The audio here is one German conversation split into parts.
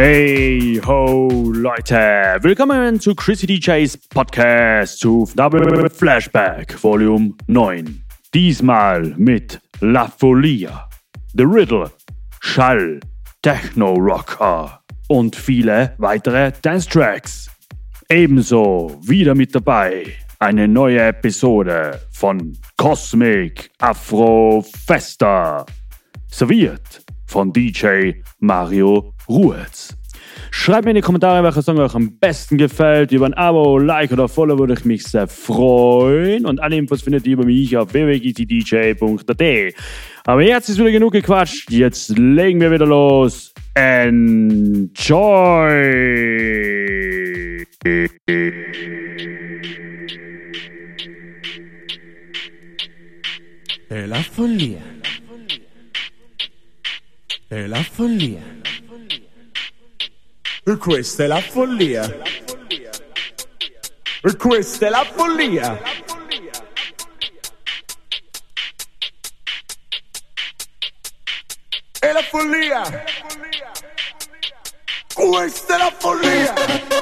Hey ho Leute, willkommen zu Chrissy DJs Podcast zu Double Flashback Volume 9. Diesmal mit La Folia, The Riddle, Schall, Techno Rocker und viele weitere Dance Tracks. Ebenso wieder mit dabei eine neue Episode von Cosmic Afro Festa, serviert von DJ Mario Ruhetz. Schreibt mir in die Kommentare, welcher Song euch am besten gefällt. Über ein Abo, Like oder Follow würde ich mich sehr freuen. Und alle Infos findet ihr über mich auf www.dj.at. Aber jetzt ist wieder genug gequatscht. Jetzt legen wir wieder los. Enjoy! La follia. È la follia. E questa è la follia. E questa è la follia. È la follia. Questa è la follia.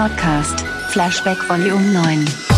Podcast, Flashback Volume 9.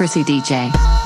mixed by Chrissy DJ.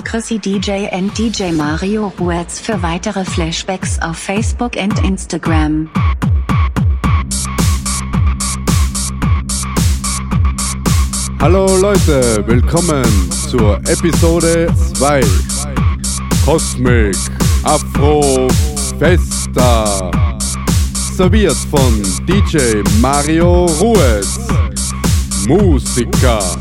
Sie Chrissy DJ and DJ Mario Ruetz für weitere Flashbacks auf Facebook und Instagram. Hallo Leute, willkommen zur Episode 2 Cosmic Afro Festa. Serviert von DJ Mario Ruiz, Musiker.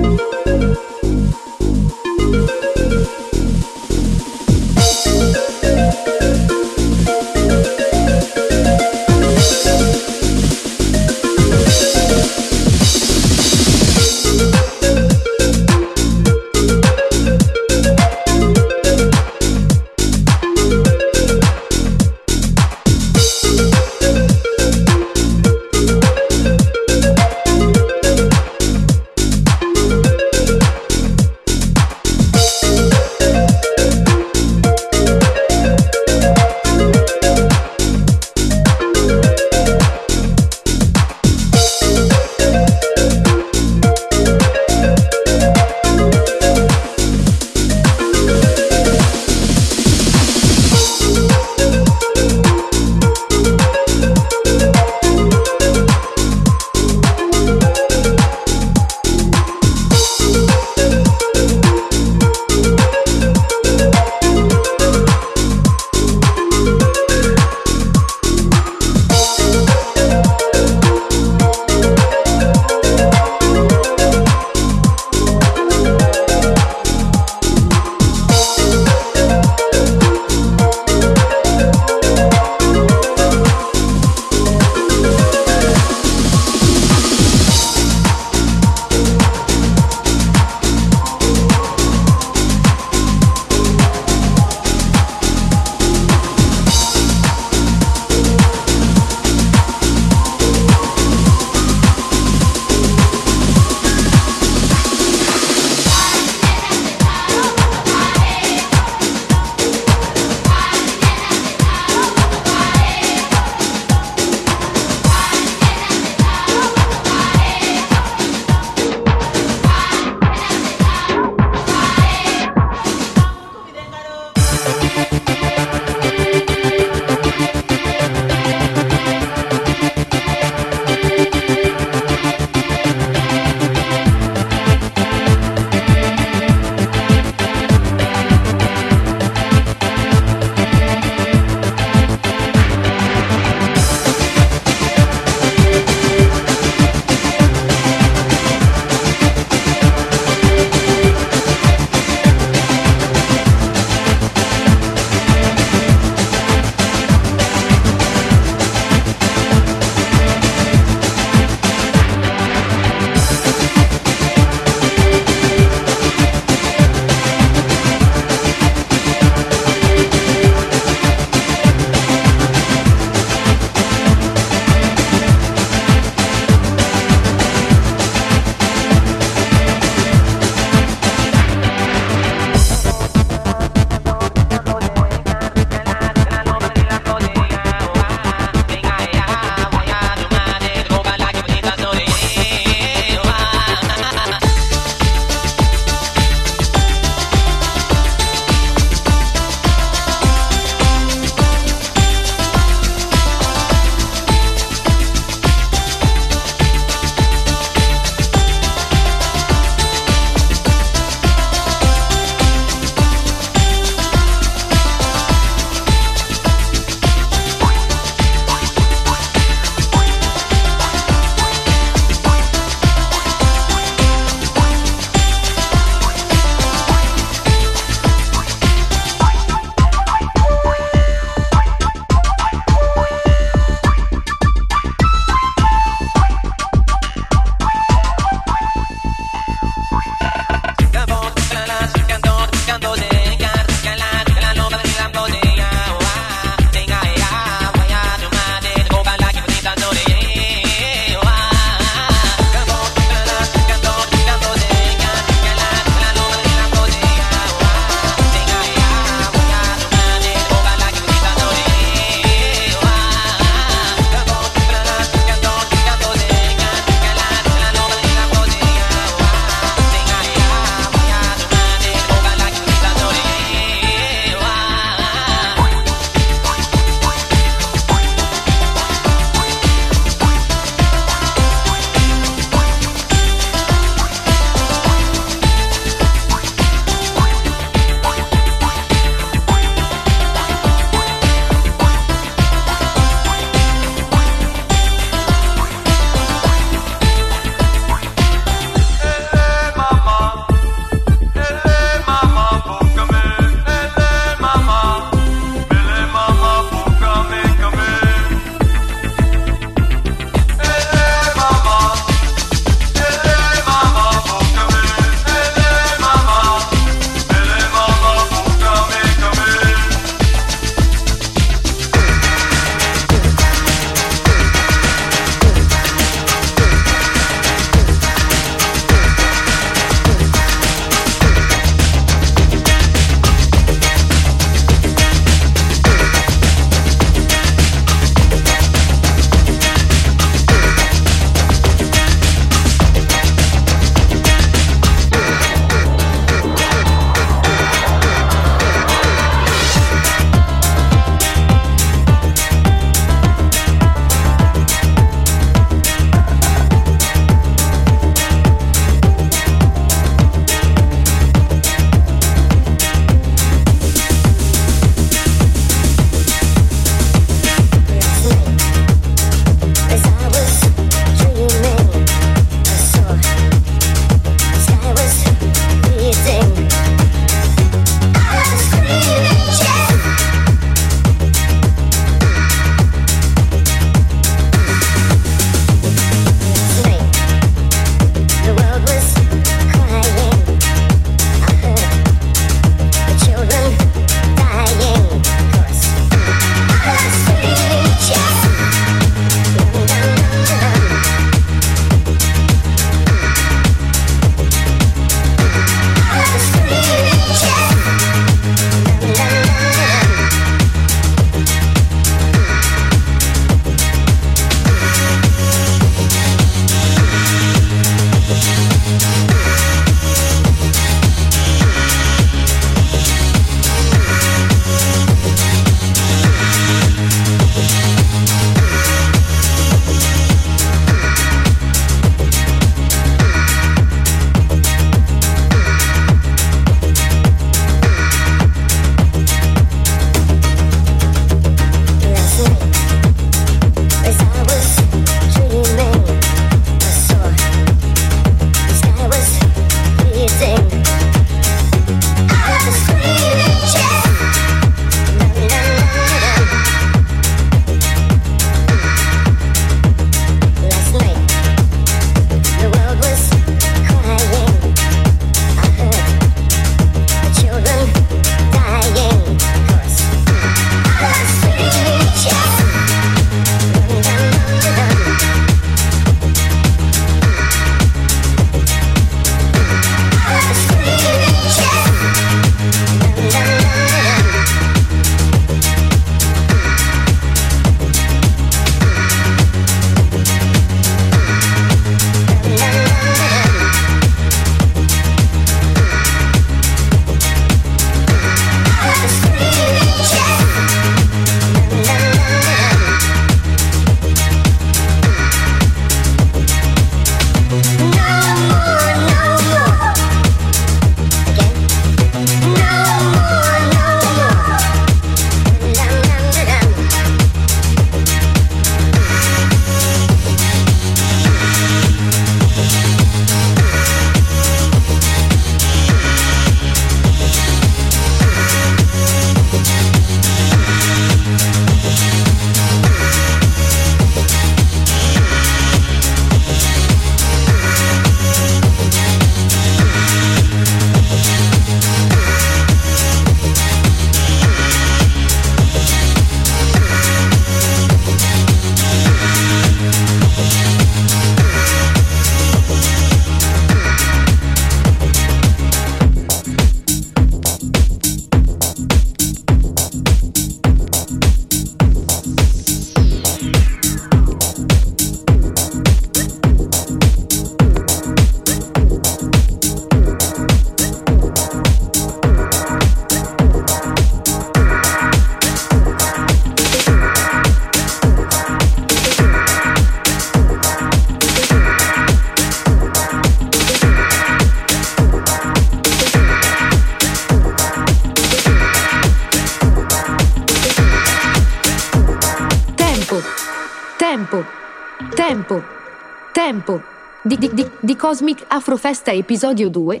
Cosmic Afrofesta episodio 2.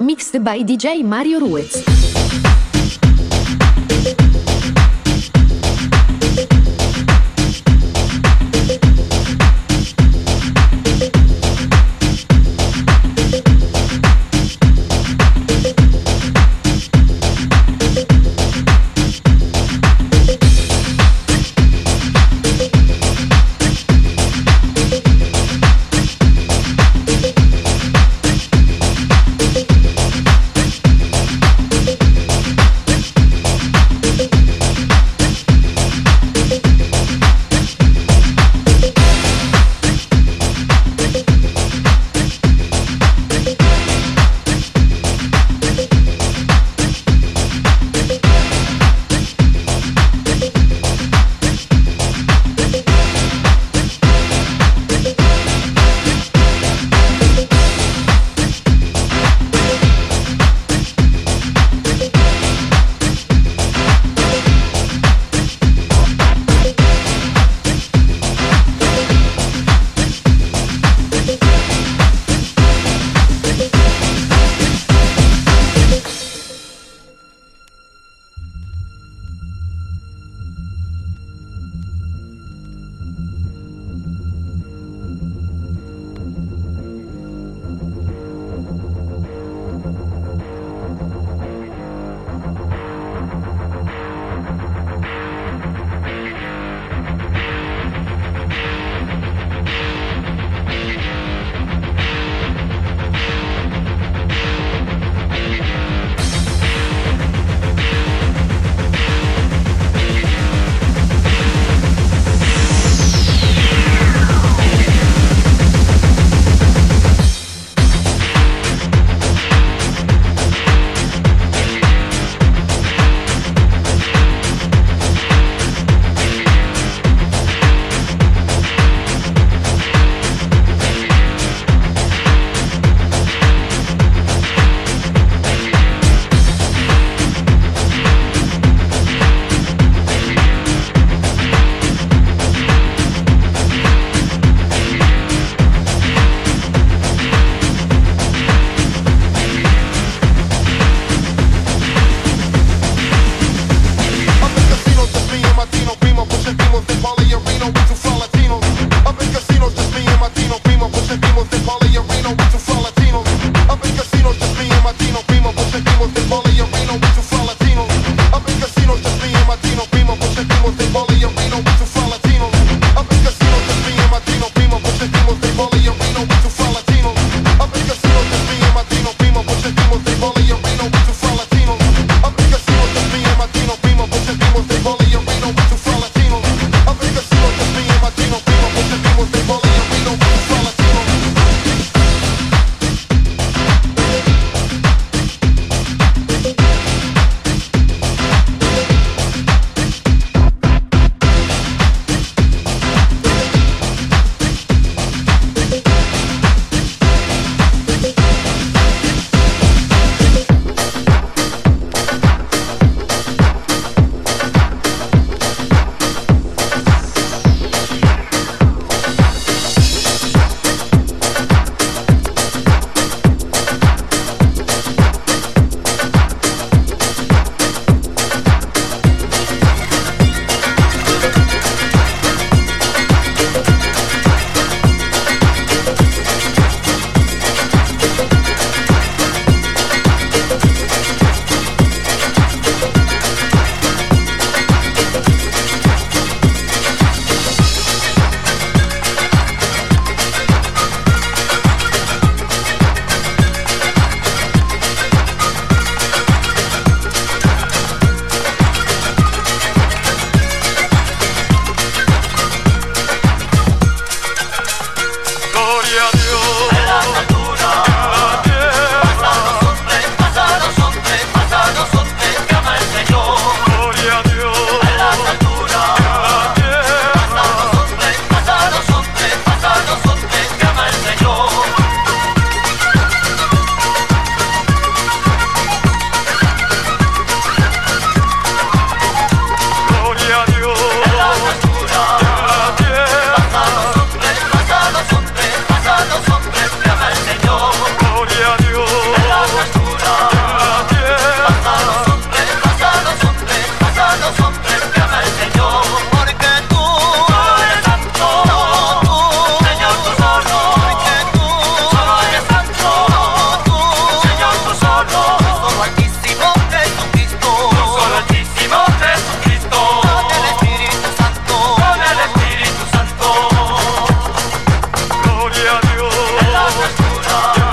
Mixed by DJ Mario Ruiz. 하며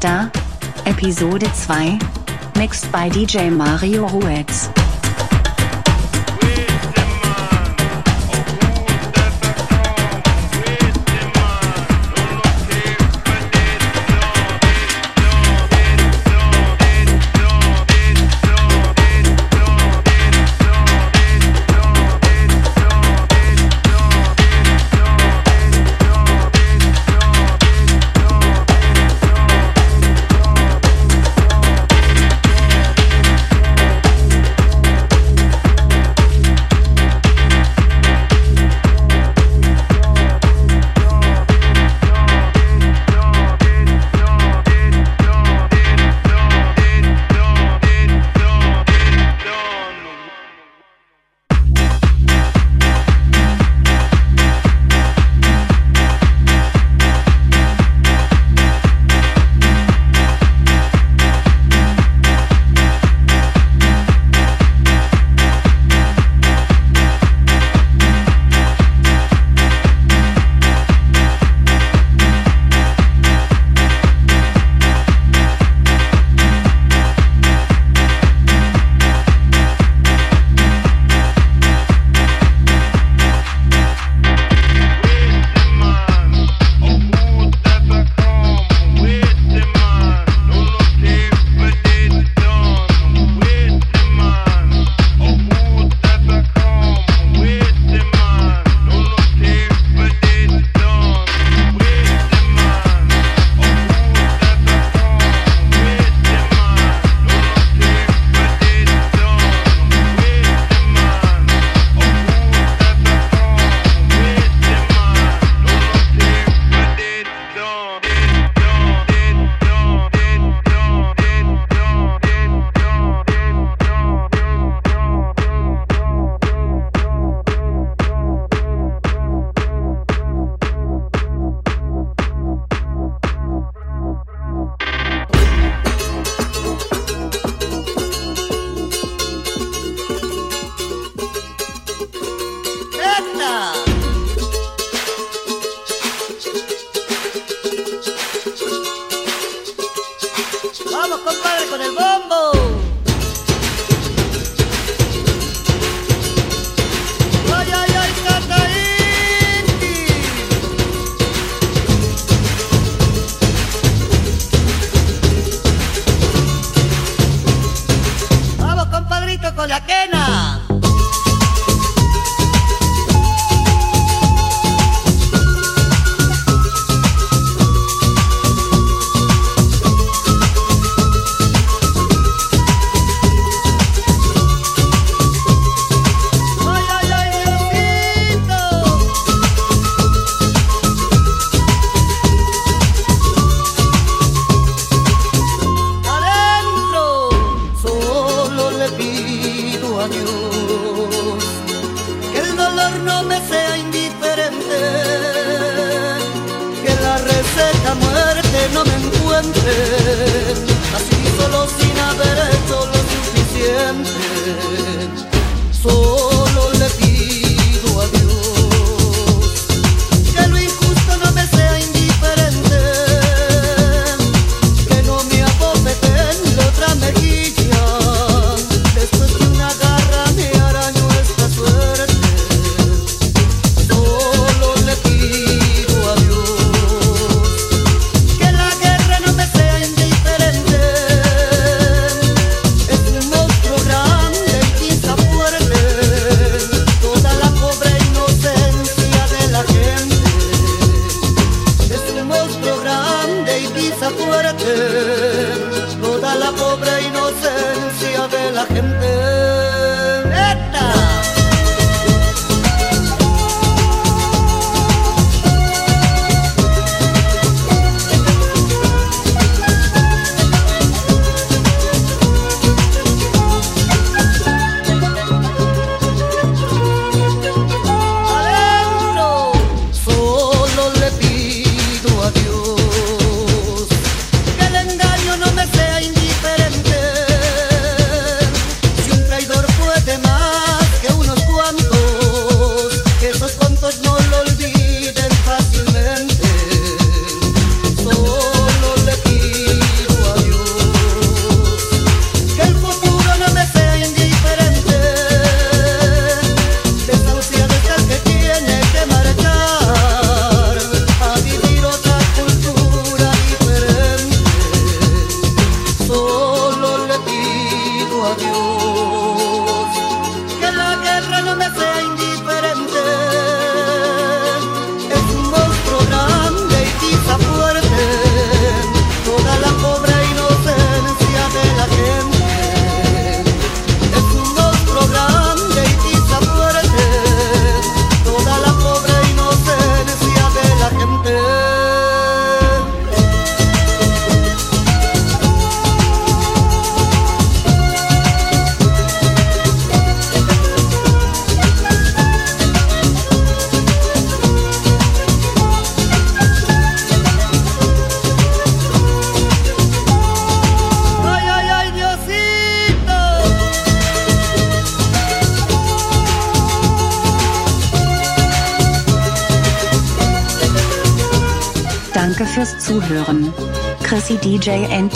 Festa Episode 2 Mixed by DJ Mario Ruetz.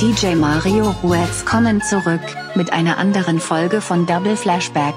DJ Mario Ruetz kommen zurück mit einer anderen Folge von Double Flashback.